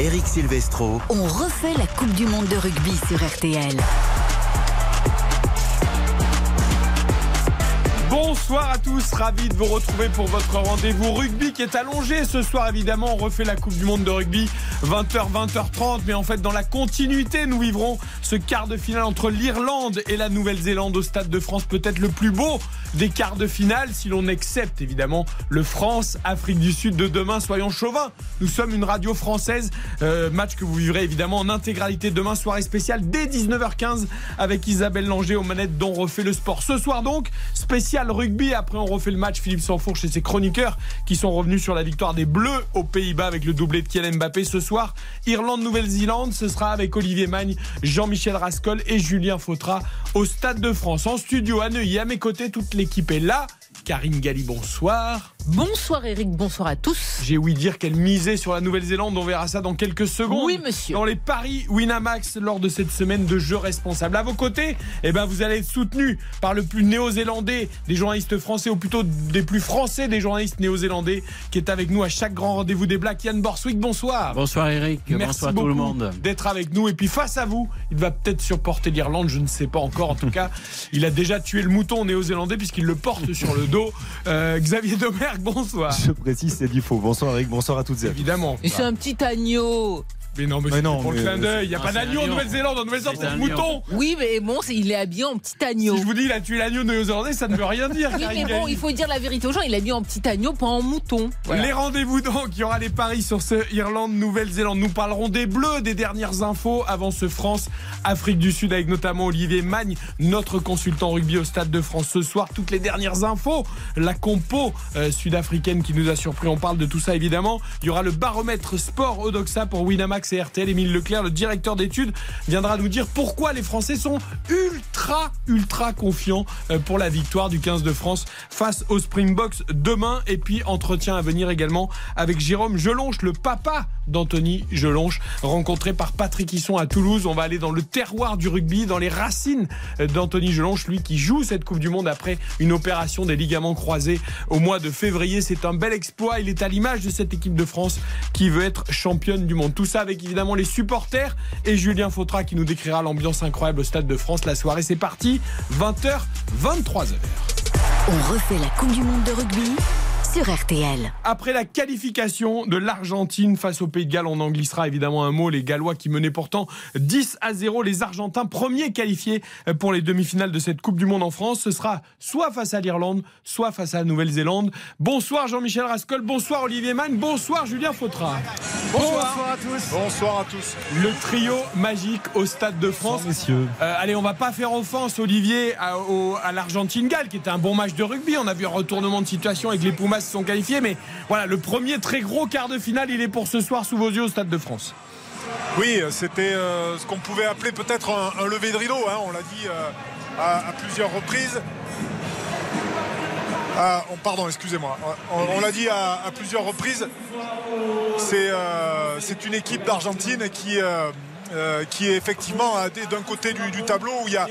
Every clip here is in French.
Eric Silvestro. On refait la Coupe du Monde de rugby sur RTL. Bonsoir à tous, ravi de vous retrouver pour votre rendez-vous rugby qui est allongé ce soir évidemment. On refait la Coupe du Monde de rugby 20h 20h30 mais en fait dans la continuité nous vivrons ce quart de finale entre l'Irlande et la Nouvelle-Zélande au Stade de France peut-être le plus beau des quarts de finale si l'on accepte évidemment le France-Afrique du Sud de demain. Soyons chauvins, nous sommes une radio française, euh, match que vous vivrez évidemment en intégralité demain, soirée spéciale dès 19h15 avec Isabelle Langer aux manettes dont on refait le sport. Ce soir donc, spécial rugby, après on refait le match Philippe Sanfourche et ses chroniqueurs qui sont revenus sur la victoire des Bleus aux Pays-Bas avec le doublé de Kylian Mbappé ce soir. Irlande-Nouvelle-Zélande, ce sera avec Olivier Magne, Jean-Michel Rascol et Julien Fautra au Stade de France. En studio à Neuilly, à mes côtés, toute l'équipe est là. Karine Galli, bonsoir. Bonsoir Eric, bonsoir à tous. J'ai ouï dire qu'elle misait sur la Nouvelle-Zélande, on verra ça dans quelques secondes. Oui monsieur. Dans les paris Winamax lors de cette semaine de jeux responsables. À vos côtés, eh ben, vous allez être soutenu par le plus néo-zélandais des journalistes français, ou plutôt des plus français des journalistes néo-zélandais, qui est avec nous à chaque grand rendez-vous des Blacks. Yann Borswick, bonsoir. Bonsoir Eric, Merci bonsoir beaucoup tout le monde. d'être avec nous. Et puis face à vous, il va peut-être supporter l'Irlande, je ne sais pas encore. En tout cas, il a déjà tué le mouton néo-zélandais puisqu'il le porte sur le dos. Euh, Xavier Bonsoir. Je précise, c'est du faux. Bonsoir Eric, bonsoir à toutes et à tous. Évidemment. Et c'est un petit agneau. Mais non, mais, Mais c'est non, pour le clin d'œil. Il n'y a Non, pas d'agneau en. Nouvelle-Zélande. En Nouvelle-Zélande, C'est l'agneau. mouton. Oui, mais bon, il est habillé en petit agneau. Si je vous dis, il a tué l'agneau néo-zélandais, ça ne veut rien dire. Oui, mais bon, il faut dire la vérité aux gens. Il est habillé en petit agneau, pas en mouton. Voilà. Les rendez-vous donc, il y aura les paris sur ce Irlande-Nouvelle-Zélande. Nous parlerons des Bleus, des dernières infos avant ce France-Afrique du Sud avec notamment Olivier Magne, notre consultant rugby au Stade de France ce soir. Toutes les dernières infos, la compo euh, sud-africaine qui nous a surpris, on parle de tout ça évidemment. Il y aura le baromètre sport Odoxa pour Winamax et RTL. Émile Leclerc, le directeur d'études, viendra nous dire pourquoi les Français sont ultra, ultra confiants euh, pour la victoire du 15 de France face aux Springboks demain. Et puis, entretien à venir également avec Jérôme Gelonche, le papa d'Anthony Gelonche, rencontré par Patrick Hisson à Toulouse. On va aller dans le terroir du rugby, dans les racines d'Anthony Gelonche, lui qui joue cette Coupe du Monde après une opération des ligaments croisés au mois de février. C'est un bel exploit. Il est à l'image de cette équipe de France qui veut être championne du monde. Tout ça avec évidemment les supporters et Julien Fautra qui nous décrira l'ambiance incroyable au Stade de France. La soirée, c'est parti. 20h, 23h. On refait la Coupe du Monde de rugby sur RTL. Après la qualification de l'Argentine face au Pays de Galles, on en glissera évidemment un mot. Les Gallois qui menaient pourtant 10 à 0. Les Argentins premiers qualifiés pour les demi-finales de cette Coupe du Monde en France. Ce sera soit face à l'Irlande, soit face à la Nouvelle-Zélande. Bonsoir Jean-Michel Rascol, bonsoir Olivier Mann, bonsoir Julien Fautra. Bonsoir. à tous. Bonsoir à tous. Le trio magique au Stade de France. messieurs. Euh, allez, on va pas faire offense, Olivier, à, l'Argentine-Galles, qui était un bon match de rugby. On a vu un retournement de situation avec les Pumas sont qualifiés. Mais voilà, le premier très gros quart de finale, il est pour ce soir sous vos yeux au Stade de France. Oui, c'était euh, ce qu'on pouvait appeler peut-être un, lever de rideau. on l'a dit à, plusieurs reprises. Ah, on- pardon, excusez-moi. On, l'a dit à, plusieurs reprises. C'est euh, une équipe d'Argentine qui, euh, euh, qui est effectivement d'un côté du, tableau où, il y a,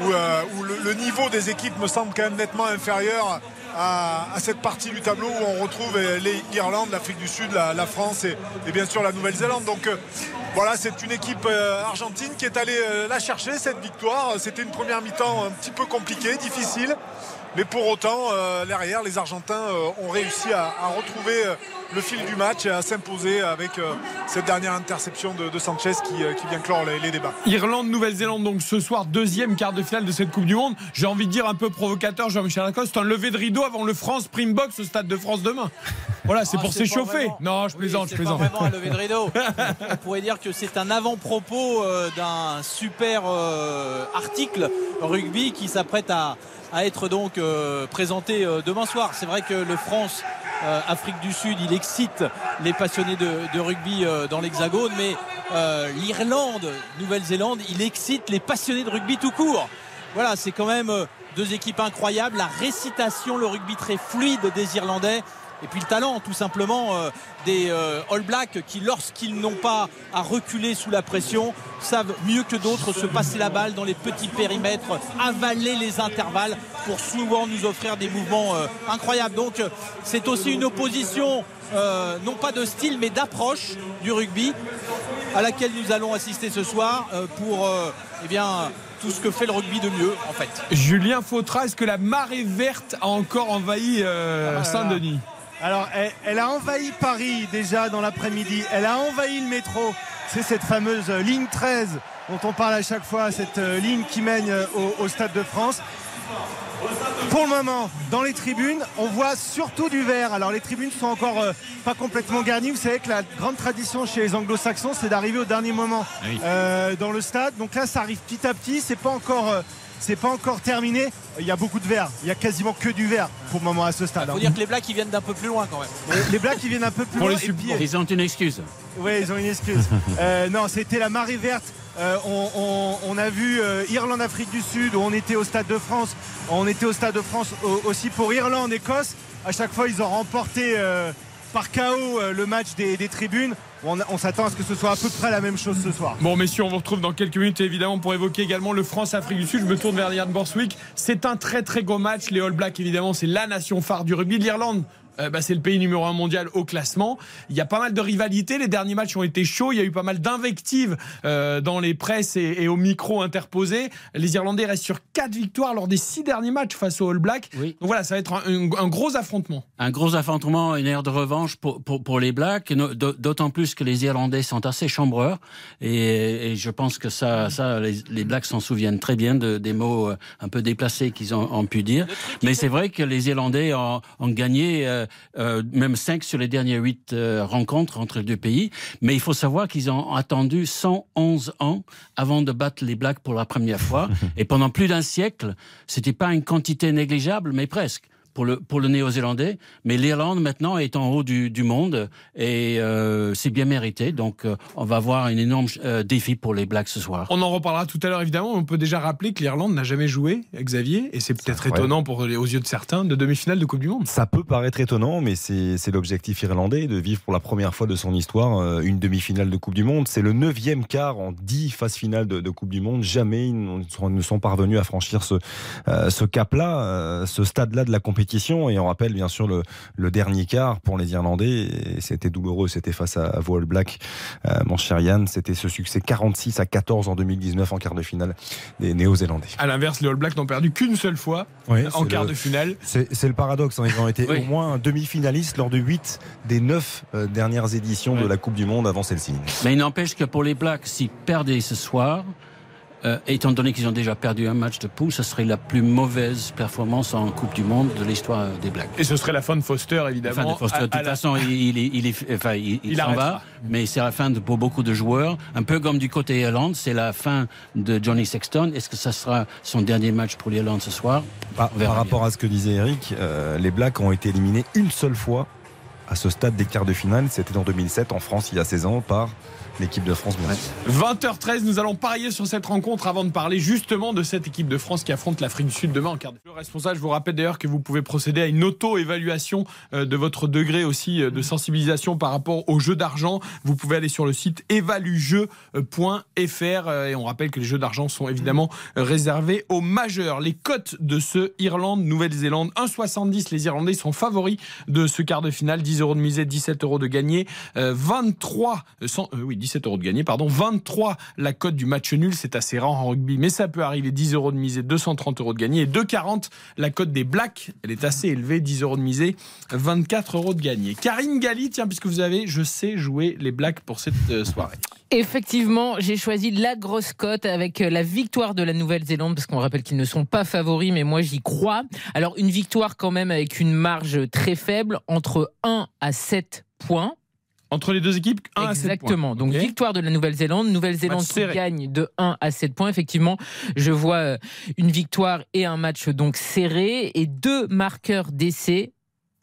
où, le niveau des équipes me semble quand même nettement inférieur à, cette partie du tableau où on retrouve euh, l'Irlande, l'Afrique du Sud, la, France et, bien sûr la Nouvelle-Zélande. Donc euh, voilà, c'est une équipe euh, argentine qui est allée la chercher, cette victoire. C'était une première mi-temps un petit peu compliquée, difficile. Mais pour autant, derrière, les Argentins ont réussi à, retrouver le fil du match et à s'imposer avec euh, cette dernière interception de, de Sanchez qui, euh, qui vient clore les, les débats. Irlande, Nouvelle-Zélande, donc ce soir, deuxième quart de finale de cette Coupe du Monde. J'ai envie de dire un peu provocateur, Jean-Michel Lacoste, un lever de rideau avant le France Springboks au Stade de France demain. Voilà, c'est Ah, pour c'est s'échauffer. Non, je Oui, plaisante, je c'est plaisante. pas vraiment un lever de rideau. On pourrait dire que c'est un avant-propos euh, d'un super euh, article rugby qui s'apprête à, à être donc euh, présenté demain soir. C'est vrai que le France euh, Afrique du Sud, il excite les passionnés de, rugby euh, dans l'Hexagone, mais euh, l'Irlande, Nouvelle-Zélande, il excite les passionnés de rugby tout court. Voilà, c'est quand même euh, deux équipes incroyables. La récitation, le rugby très fluide des Irlandais et puis le talent tout simplement euh, des euh, All Blacks qui lorsqu'ils n'ont pas à reculer sous la pression savent mieux que d'autres se passer la balle dans les petits périmètres, avaler les intervalles pour souvent nous offrir des mouvements euh, incroyables. Donc c'est aussi une opposition non pas de style mais d'approche du rugby à laquelle nous allons assister ce soir pour eh bien tout ce que fait le rugby de mieux en fait. Julien Fautra, est-ce que la marée verte a encore envahi ah Saint-Denis? Alors, elle, a envahi Paris déjà dans l'après-midi. Elle a envahi le métro. C'est cette fameuse ligne 13 dont on parle à chaque fois, cette euh, ligne qui mène euh, au, Stade de France. Pour le moment, dans les tribunes, on voit surtout du vert. Alors les tribunes sont encore euh, pas complètement garnies. Vous savez que la grande tradition chez les anglo-saxons, c'est d'arriver au dernier moment dans le stade. Donc là, ça arrive petit à petit. C'est pas encore c'est pas encore terminé. Il y a beaucoup de verre. Il y a quasiment que du verre pour le moment à ce stade. Il faut dire que les Blacks ils viennent d'un peu plus loin quand même. Les Blacks ils viennent un peu plus loin. ils ont une excuse. Oui, ils ont une excuse. Euh, non, c'était la marée verte. Euh, on, a vu euh, Irlande-Afrique du Sud où on était au Stade de France. On était au Stade de France aussi pour Irlande-Écosse. À chaque fois, ils ont remporté par chaos le match des tribunes on, s'attend à ce que ce soit à peu près la même chose ce soir. Bon, messieurs, on vous retrouve dans quelques minutes évidemment pour évoquer également le France-Afrique du Sud. Je me tourne vers Yann Borswick. C'est un très très gros match. Les All Blacks, évidemment, c'est la nation phare du rugby. L'Irlande euh, bah, c'est le pays numéro un mondial au classement. Il y a pas mal de rivalités. Les derniers matchs ont été chauds. Il y a eu pas mal d'invectives euh, dans les presses et, au micro interposés. Les Irlandais restent sur quatre victoires lors des six derniers matchs face aux All Blacks. Donc voilà, ça va être un, gros affrontement. Un gros affrontement, une ère de revanche pour, pour, les Blacks, d'autant plus que les Irlandais sont assez chambreurs. Et, je pense que ça, ça les, Blacks s'en souviennent très bien de, des mots euh, un peu déplacés qu'ils ont, pu dire. Mais c'est vrai que les Irlandais ont, ont gagné euh, même 5 sur les dernières 8 euh, rencontres entre les deux pays. Mais il faut savoir qu'ils ont attendu 111 ans avant de battre les Blacks pour la première fois. Et pendant plus d'un siècle, c'était pas une quantité négligeable, mais presque pour le, pour le néo-zélandais. Mais l'Irlande, maintenant, est en haut du, du monde et euh, c'est bien mérité. Donc, euh, on va avoir un énorme euh, défi pour les Blacks ce soir. On en reparlera tout à l'heure, évidemment. On peut déjà rappeler que l'Irlande n'a jamais joué, Xavier, et c'est peut-être étonnant pour, aux yeux de certains, de demi-finale de Coupe du Monde. Ça peut paraître étonnant, mais c'est l'objectif irlandais de vivre pour la première fois de son histoire une demi-finale de Coupe du Monde. C'est le neuvième quart en dix phases finales de, de, Coupe du Monde. Jamais ils ne sont parvenus à franchir ce, ce cap-là, ce stade-là de la compétition et on rappelle bien sûr le, dernier quart pour les Irlandais. C'était douloureux, c'était face à, à Black, euh, mon cher Yann. C'était ce succès 46 à 14 en 2019 en quart de finale des Néo-Zélandais. À l'inverse, les All Blacks n'ont perdu qu'une seule fois en quart de finale. C'est le paradoxe. Hein. Ils ont été au moins demi-finalistes lors de 8 des 9 euh, dernières éditions de la Coupe du Monde avant celle-ci. Mais il n'empêche que pour les Blacks, s'ils perdaient ce soir, euh, étant donné qu'ils ont déjà perdu un match de poule, ce serait la plus mauvaise performance en Coupe du Monde de l'histoire des Blacks. Et ce serait la fin de Foster, évidemment. La fin de Foster. de toute façon, il, il, il, enfin, il, il s'en va, mais c'est la fin de, pour beaucoup de joueurs. Un peu comme du côté Irlande, c'est la fin de Johnny Sexton. Est-ce que ça sera son dernier match pour l'Irlande ce soir? Par, rapport à ce que disait Eric, euh, les Blacks ont été éliminés une seule fois à ce stade des quarts de finale. C'était en 2007 en France, il y a 16 ans, par l'équipe de France, 20h13, nous allons parier sur cette rencontre avant de parler justement de cette équipe de France qui affronte l'Afrique du Sud demain en quart de Le responsable, je vous rappelle d'ailleurs que vous pouvez procéder à une auto-évaluation euh, de votre degré aussi euh, de sensibilisation par rapport aux jeux d'argent. Vous pouvez aller sur le site évaluejeu.fr et on rappelle que les jeux d'argent sont évidemment réservés aux majeurs. Les cotes de ce Irlande-Nouvelle-Zélande, 1,70. Les Irlandais sont favoris de ce quart de finale. 10 euros de misée, 17 euros de gagné. 23, euh, oui, 17 euros de gagné, pardon. 23 la cote du match nul, c'est assez rare en rugby, mais ça peut arriver. 10 euros de misée, 230 euros de gagné. Et 2,40 la cote des Blacks, elle est assez élevée, 10 euros de misée, 24 euros de gagné. Karine Galli, tiens, puisque vous avez, je sais, jouer les Blacks pour cette euh, soirée. Effectivement, j'ai choisi la grosse cote avec euh, la victoire de la Nouvelle-Zélande, parce qu'on rappelle qu'ils ne sont pas favoris, mais moi j'y crois. Alors une victoire quand même avec une marge très faible, entre 1 à 7 points. Entre les deux équipes, 1 à 7 points. Donc victoire de la Nouvelle-Zélande. Nouvelle-Zélande qui gagne de 1 à 7 points. Effectivement, je vois euh, une victoire et un match donc serré et deux marqueurs d'essai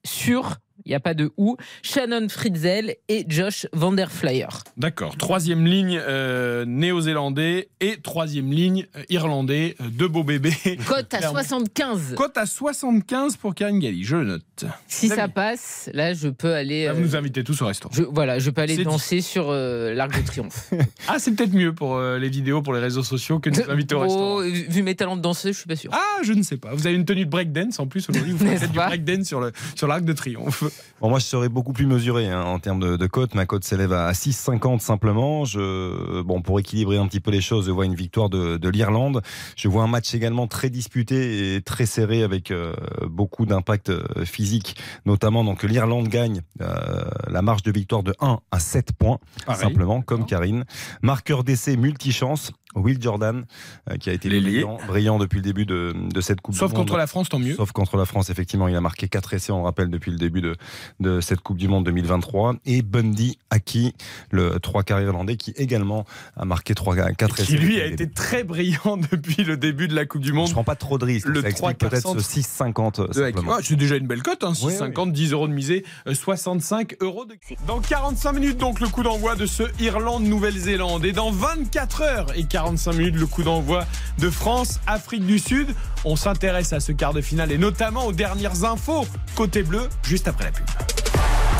sur il n'y a pas de ou, Shannon Fritzel et Josh Vanderflyer. D'accord. Troisième ligne euh, néo-zélandais et troisième ligne euh, irlandais. euh, Deux beaux bébés. Cote à Clairement. 75. Cote à 75 pour Karine Galli. Je le note. Si ça passe, là, je peux aller. Là, euh, vous nous invitez tous au restaurant. je, voilà, je peux aller dit. danser sur euh, l'Arc de Triomphe. Ah, c'est peut-être mieux pour euh, les vidéos, pour les réseaux sociaux que de nous inviter au restaurant. Oh, vu mes talents de danseuse, je suis pas sûr. Ah, je ne sais pas. Vous avez une tenue de breakdance en plus aujourd'hui. Vous faites du breakdance sur le sur l'arc de triomphe. Bon, moi, je serais beaucoup plus mesuré hein, en termes de, de cote. Ma cote s'élève à 6,50 simplement. Je, bon, pour équilibrer un petit peu les choses, je vois une victoire de, de l'Irlande. Je vois un match également très disputé et très serré avec euh, beaucoup d'impact euh, physique, notamment donc l'Irlande gagne euh, la marge de victoire de 1 à 7 points Pareil. simplement, comme Karine. Marqueur d'essai multichance. Will Jordan, euh, qui a été brillant, brillant depuis le début de, de cette Coupe Sauf du Monde. contre la France, tant mieux. Sauf contre la France, effectivement, il a marqué 4 essais, on rappelle, depuis le début de, de cette Coupe du Monde 2023. Et Bundy Aki, le trois quarts irlandais, qui également a marqué 3, 4 essais. Qui lui a le été début. très brillant depuis le début de la Coupe du Monde. Je prends pas trop de risques. Le ça explique 3 peut-être ce 6,50 de Haki. simplement. Ah, c'est déjà une belle cote, hein, Oui, 6,50, 10 euros de misée, euh, 65 euros de. Dans 45 minutes, donc, le coup d'envoi de ce Irlande-Nouvelle-Zélande. Et dans 24 heures et 45 minutes, le coup d'envoi de France-Afrique du Sud. On s'intéresse à ce quart de finale et notamment aux dernières infos côté bleu, juste après la pub.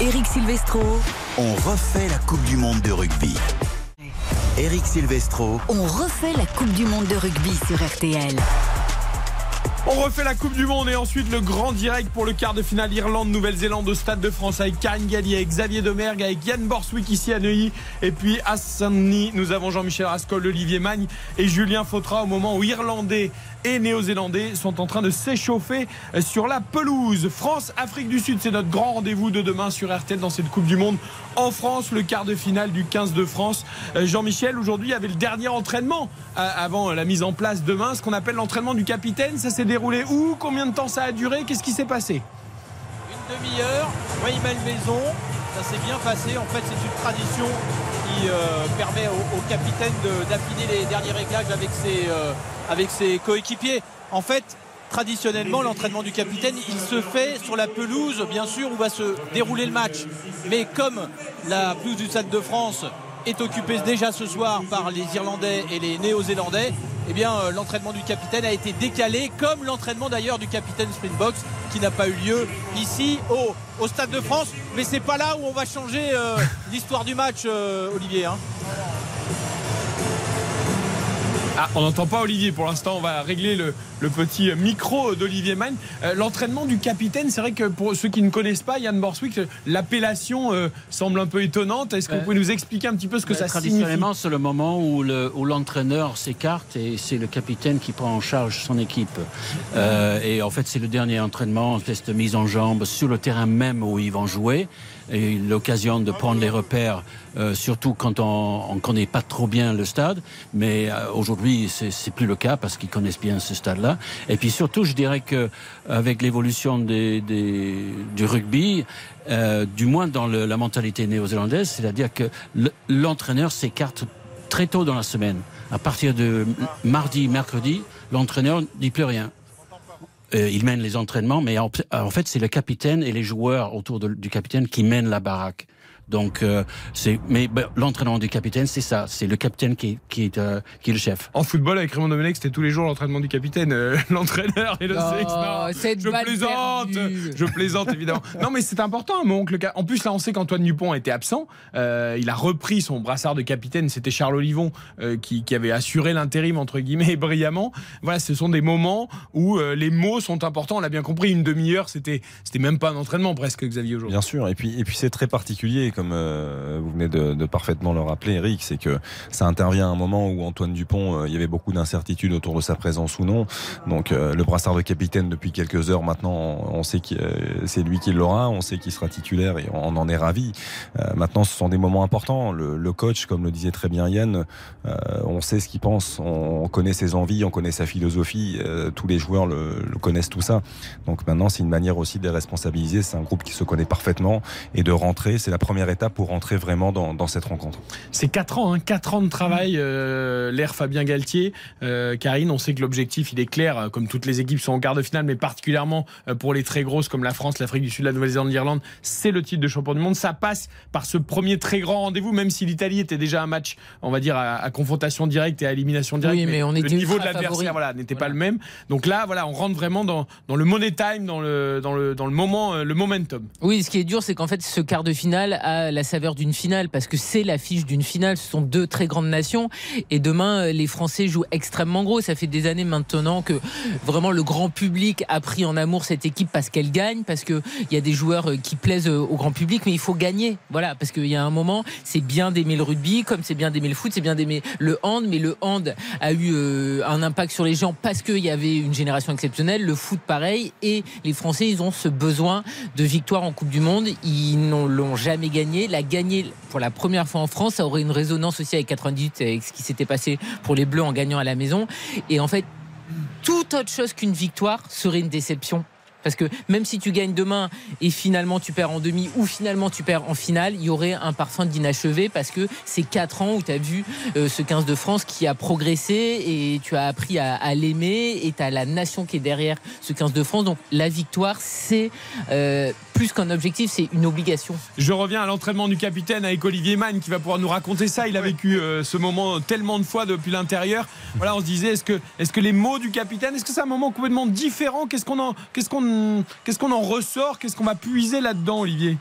Eric Silvestro, On refait la Coupe du Monde de rugby. Eric Silvestro, on refait la Coupe du Monde de rugby sur RTL. On refait la Coupe du Monde et ensuite le grand direct pour le quart de finale Irlande-Nouvelle-Zélande au Stade de France avec Karine Galli, avec Xavier Domergue, avec Yann Borswick ici à Neuilly et puis à Saint-Denis. Nous avons Jean-Michel Rascol, Olivier Magne et Julien Fautra au moment où Irlandais et Néo-Zélandais sont en train de s'échauffer sur la pelouse. France-Afrique du Sud, c'est notre grand rendez-vous de demain sur RTL dans cette Coupe du Monde en France, le quart de finale du 15 de France. Euh, Jean-Michel, aujourd'hui, avait le dernier entraînement euh, avant la mise en place demain, ce qu'on appelle l'entraînement du capitaine. Déroulé où? Combien de temps ça a duré? Qu'est-ce qui s'est passé? Une demi-heure, Wayman Maison, ça s'est bien passé. En fait, c'est une tradition qui euh, permet au, capitaine d'affiner les derniers réglages avec ses, euh, avec ses coéquipiers. En fait, traditionnellement, l'entraînement du capitaine, il se fait sur la pelouse, bien sûr, où va se dérouler le match. Mais comme la pelouse du Stade de France est occupée déjà ce soir par les Irlandais et les Néo-Zélandais, eh bien, euh, l'entraînement du capitaine a été décalé, comme l'entraînement d'ailleurs du capitaine Springboks, qui n'a pas eu lieu ici au, Stade de France. Mais c'est pas là où on va changer euh, l'histoire du match, euh, Olivier. hein. Ah, on n'entend pas Olivier pour l'instant. On va régler le, le petit micro d'Olivier Magne. Euh, L'entraînement du capitaine, c'est vrai que pour ceux qui ne connaissent pas, Yann Borswick, l'appellation euh, semble un peu étonnante. Est-ce que vous Ouais. pouvez nous expliquer un petit peu ce que Euh, ça signifie Traditionnellement, c'est le moment où le- où l'entraîneur s'écarte et c'est le capitaine qui prend en charge son équipe. Euh, et en fait, c'est le dernier entraînement, une espèce de mise en jambe sur le terrain même où ils vont jouer. Et l'occasion de prendre les repères, euh, surtout quand on ne connaît pas trop bien le stade. Mais euh, c'est plus le cas parce qu'ils connaissent bien ce stade-là. Et puis surtout, je dirais que avec l'évolution du rugby, euh, du moins dans la mentalité néo-zélandaise, c'est-à-dire que le- l'entraîneur s'écarte très tôt dans la semaine. À partir de mardi, mercredi, l'entraîneur ne dit plus rien. Euh, il mène les entraînements, mais en, fait, c'est le capitaine et les joueurs autour du capitaine qui mènent la baraque. Donc, euh, c'est, mais ben, l'entraînement du capitaine, c'est ça. C'est le capitaine qui, qui, est, euh, qui est le chef. En football, avec Raymond Domenech, c'était tous les jours l'entraînement du capitaine, euh, l'entraîneur et le Oh, sélex. Non, je plaisante, perdue. je plaisante évidemment. Non, mais c'est important, mon oncle. En plus, là, on sait qu'Antoine Dupont était absent. Euh, il a repris son brassard de capitaine. C'était Charles Olivon euh, qui, qui avait assuré l'intérim entre guillemets brillamment. Voilà, ce sont des moments où euh, les mots sont importants. On l'a bien compris. Une demi-heure, c'était c'était même pas un entraînement presque, Xavier aujourd'hui. Bien sûr, et puis, et puis c'est très particulier, comme euh, vous venez de, parfaitement le rappeler, Eric, c'est que ça intervient à un moment où Antoine Dupont, euh, il y avait beaucoup d'incertitudes autour de sa présence ou non. Donc euh, le brassard de capitaine depuis quelques heures maintenant, on sait que c'est lui qui l'aura, on sait qu'il sera titulaire et on en est ravi. Maintenant, ce sont des moments importants. Le, coach, comme le disait très bien Yann, on sait ce qu'il pense, on, on connaît ses envies, on connaît sa philosophie. tous les joueurs le, le connaissent tout ça. Donc maintenant, c'est une manière aussi de les responsabiliser. C'est un groupe qui se connaît parfaitement et de rentrer. C'est la première première étape pour rentrer vraiment dans, dans cette rencontre. C'est 4 ans, hein, 4 ans de travail, euh, l'ère Fabien Galtier. Euh, Karine, on sait que l'objectif, il est clair, euh, comme toutes les équipes sont en quart de finale, mais particulièrement euh, pour les très grosses comme la France, l'Afrique du Sud, la Nouvelle-Zélande, l'Irlande, c'est le titre de champion du monde. Ça passe par ce premier très grand rendez-vous, même si l'Italie était déjà un match, on va dire, à, à confrontation directe et à élimination directe. Oui, mais on le niveau de l'adversaire voilà, n'était pas le même. Donc là, voilà, on rentre vraiment dans, dans le money time, dans le, dans le, dans le moment, le momentum. Oui, ce qui est dur, c'est qu'en fait, ce quart de finale la saveur d'une finale parce que c'est l'affiche d'une finale. Ce sont deux très grandes nations. Et demain, les Français jouent extrêmement gros. Ça fait des années maintenant que vraiment le grand public a pris en amour cette équipe parce qu'elle gagne, parce qu'il y a des joueurs euh, qui plaisent au grand public, mais il faut gagner. Voilà, parce qu'il y a un moment, c'est bien d'aimer le rugby, comme c'est bien d'aimer le foot, c'est bien d'aimer le hand, mais le hand a eu euh, un impact sur les gens parce qu'il y avait une génération exceptionnelle. Le foot, pareil. Et les Français, ils ont ce besoin de victoire en Coupe du Monde. Ils n'ont l'ont jamais gagné. La gagner pour la première fois en France, ça aurait une résonance aussi avec 98, avec ce qui s'était passé pour les Bleus en gagnant à la maison. Et en fait, toute autre chose qu'une victoire serait une déception. Parce que même si tu gagnes demain et finalement tu perds en demi ou finalement tu perds en finale, il y aurait un parfum d'inachevé parce que c'est 4 ans où tu as vu euh, ce 15 de France qui a progressé et tu as appris à, à l'aimer et tu as la nation qui est derrière ce 15 de France. Donc la victoire, c'est euh, plus qu'un objectif, c'est une obligation. Je reviens à l'entraînement du capitaine avec Olivier Mann qui va pouvoir nous raconter ça. Il a vécu euh, ce moment tellement de fois depuis l'intérieur. Voilà, on se disait, est-ce que, est-ce que les mots du capitaine, est-ce que c'est un moment complètement différent? Qu'est-ce qu'on en, qu'est-ce qu'on, qu'est-ce qu'on en ressort? Qu'est-ce qu'on va puiser là-dedans, Olivier?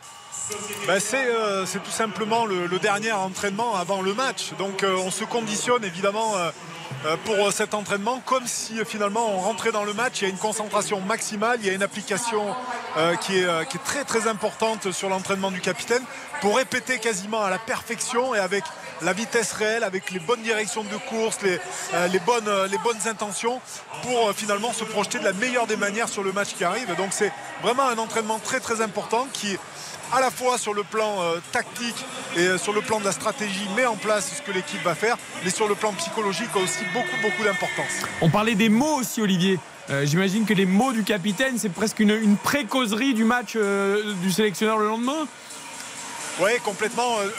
Ben, c'est, euh, c'est tout simplement le, dernier entraînement avant le match. Donc euh, on se conditionne évidemment euh, pour cet entraînement comme si finalement on rentrait dans le match. Il y a une concentration maximale, il y a une application qui, est, très très importante sur l'entraînement du capitaine pour répéter quasiment à la perfection et avec la vitesse réelle, avec les bonnes directions de course, les, bonnes, les bonnes intentions pour finalement se projeter de la meilleure des manières sur le match qui arrive. Donc c'est vraiment un entraînement très très important qui à la fois sur le plan euh, tactique et euh, sur le plan de la stratégie met en place ce que l'équipe va faire, mais sur le plan psychologique a aussi beaucoup beaucoup d'importance. On parlait des mots aussi, Olivier. Euh, J'imagine que les mots du capitaine, c'est presque une, une pré-causerie du match du sélectionneur le lendemain. Oui, complètement. Euh,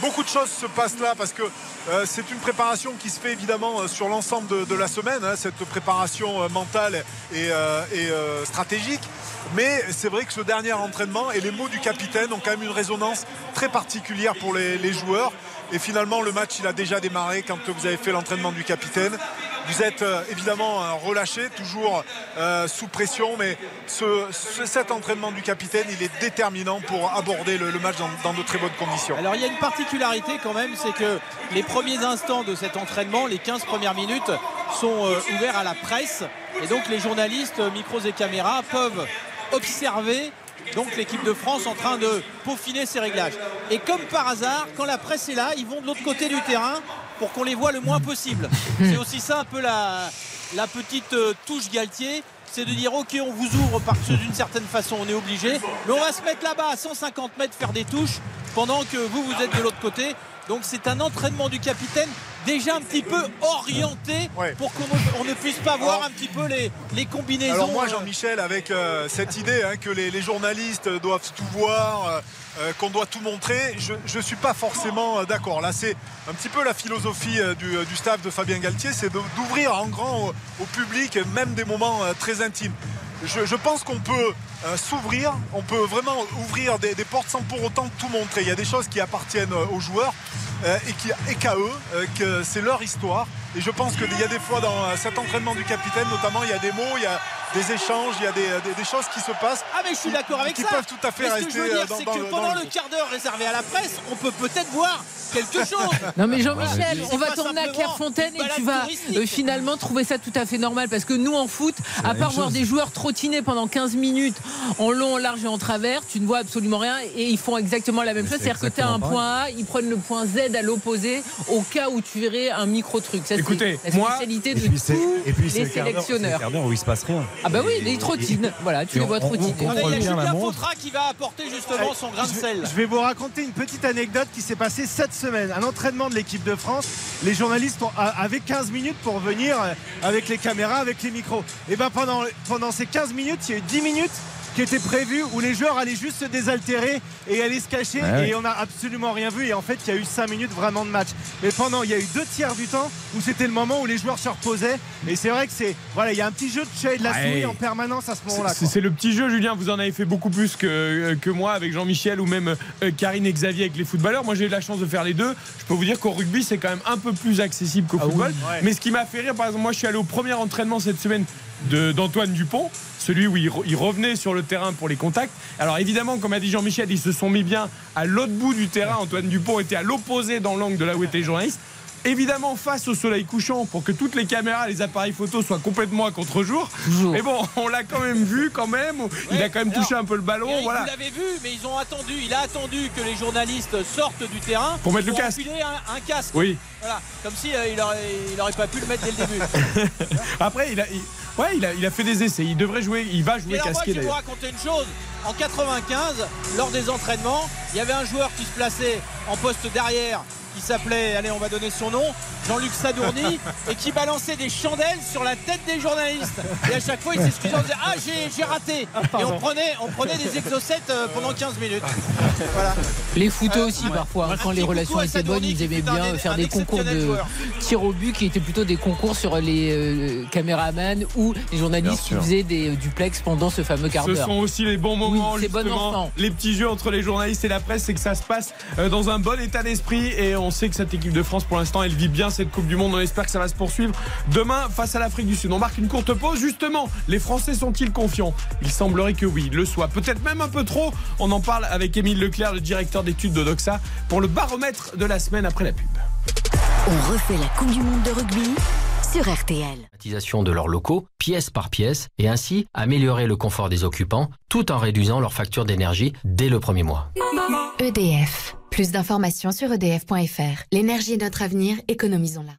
Beaucoup de choses se passent là parce que euh, c'est une préparation qui se fait évidemment euh, sur l'ensemble de, la semaine, hein, cette préparation mentale et, stratégique. Mais c'est vrai que ce dernier entraînement et les mots du capitaine ont quand même une résonance très particulière pour les joueurs. Et finalement, le match, il a déjà démarré quand vous avez fait l'entraînement du capitaine. Vous êtes euh, évidemment euh, relâché, toujours euh, sous pression, mais ce, ce- cet entraînement du capitaine, il est déterminant pour aborder le, match dans, de très bonnes conditions. Alors il y a une particularité quand même, c'est que les premiers instants de cet entraînement, les 15 premières minutes, sont ouverts à la presse. Et donc les journalistes, micros et caméras, peuvent observer l'équipe de France en train de peaufiner ses réglages. Et comme par hasard, quand la presse est là, ils vont de l'autre côté du terrain pour qu'on les voit le moins possible. C'est aussi ça un peu la, la petite euh, touche Galtier. C'est de dire ok on vous ouvre parce que d'une certaine façon on est obligé mais on va se mettre là-bas à 150 mètres faire des touches pendant que vous vous êtes de l'autre côté donc c'est un entraînement du capitaine déjà un petit peu orienté Ouais. pour qu'on ne- puisse pas voir un petit peu les, les combinaisons Alors moi euh, Jean-Michel avec euh, cette idée hein, que les, les journalistes doivent tout voir, euh, qu'on doit tout montrer, je ne suis pas forcément euh, d'accord. Là c'est un petit peu la philosophie euh, du, staff de Fabien Galtier, c'est d'ouvrir en grand au, public même des moments très intimes. Je, pense qu'on peut s'ouvrir, on peut vraiment ouvrir des, portes sans pour autant tout montrer. Il y a des choses qui appartiennent aux joueurs et qu'à eux, que c'est leur histoire. Et je pense qu'il y a des fois dans euh, cet entraînement du capitaine, notamment, il y a des mots, il y a des échanges, il y a des, des- des choses qui se passent. Ah mais je suis d'accord avec qui ça. peuvent tout à fait mais ce que je veux dire, euh, dans- c'est dans que le- dans pendant le quart d'heure réservé à la presse, on peut peut-être voir quelque chose. Non mais Jean-Michel, on va tourner à Clairefontaine et tu vas euh, finalement trouver ça tout à fait normal parce que nous en foot, à part voir des joueurs trottiner pendant 15 minutes en long, en large et en travers, tu ne vois absolument rien et ils font exactement la même chose, c'est c'est-à-dire que tu as un point A, ils prennent le point Z à l'opposé au cas où tu verrais un micro truc. Ça c'est Écoutez, la moi- spécialité Et de tous et puis c'est les c'est sélectionneurs. où il se passe rien. Ah bah oui, Et- les trottines, voilà, tu les vois trottiner. on- Il y a Julien. Fautra qui va apporter justement son grain de sel. je vais vous raconter une petite anecdote qui s'est passée cette semaine. Un entraînement de l'équipe de France. Les journalistes avaient 15 minutes pour venir euh, avec les caméras, avec les micros. Et ben pendant, pendant ces 15 minutes, il y a eu 10 minutes qui était prévu où les joueurs allaient juste se désaltérer et aller se cacher Ah ouais. et on n'a absolument rien vu et en fait il y a eu 5 minutes vraiment de match mais pendant il y a eu deux tiers du temps où c'était le moment où les joueurs se reposaient et c'est vrai que c'est voilà il y a un petit jeu de chat et de la Ouais. souris en permanence à ce moment là C'est le petit jeu, Julien. Vous en avez fait beaucoup plus que, euh, que moi avec Jean-Michel ou même euh, Karine et Xavier avec les footballeurs. Moi, j'ai eu la chance de faire les deux. Je peux vous dire qu'au rugby, c'est quand même un peu plus accessible qu'au Ah oui. football. Ouais. Mais ce qui m'a fait rire, par exemple, moi, je suis allé au premier entraînement cette semaine d'Antoine Dupont, celui où il, re- il revenait sur le terrain pour les contacts. Alors évidemment, comme a dit Jean-Michel, ils se sont mis bien à l'autre bout du terrain. Antoine Dupont était à l'opposé dans l'angle de là où étaient les journalistes. Évidemment, face au soleil couchant, pour que toutes les caméras, les appareils photos soient complètement à contre-jour. Mais bon, on l'a quand même vu quand même. Il a quand même alors, touché un peu le ballon. Eric, voilà. Vous l'avez vu, mais ils ont attendu. Il a attendu que les journalistes sortent du terrain Pour mettre le casque. un, un casque. Oui. Voilà, comme si euh, il, aurait, il aurait pas pu le mettre dès le début. Après, il a, il- ouais, il a, il a fait des essais. Il devrait jouer. Il va jouer alors moi, casqué je vais vous raconter une chose. En 95, lors des entraînements, il y avait un joueur qui se plaçait en poste derrière, qui s'appelait, allez, on va donner son nom, Jean-Luc Sadourny, et qui balançait des chandelles sur la tête des journalistes. Et à chaque fois, il s'excusait en disant Ah, j'ai j'ai raté. Et on prenait, on prenait des exocètes euh, pendant 15 minutes. Voilà. Les footeux aussi parfois, hein, quand les relations étaient bonnes, Sadourny ils aimaient un- bien faire un des concours de joueur. tir au but qui étaient plutôt des concours sur les euh, caméramans ou les journalistes qui faisaient des euh, duplex pendant ce fameux quart Ce d'heure. sont aussi les bons moments, Oui, enfant. les petits jeux entre les journalistes et la presse, c'est que ça se passe euh, dans un bon état d'esprit. Et on sait que cette équipe de France, pour l'instant, elle vit bien cette Coupe du Monde. On espère que ça va se poursuivre demain face à l'Afrique du Sud. On marque une courte pause. Justement, les Français sont-ils confiants? Il semblerait que oui, ils le soient. Peut-être même un peu trop. On en parle avec Émile Leclerc, le directeur d'études de Doxa, pour le baromètre de la semaine après la pub. On refait la Coupe du Monde de rugby sur RTL. de leurs locaux, pièce par pièce, et ainsi améliorer le confort des occupants, tout en réduisant leur facture d'énergie dès le premier mois. EDF. Plus d'informations sur edf.fr. L'énergie est notre avenir, économisons-la.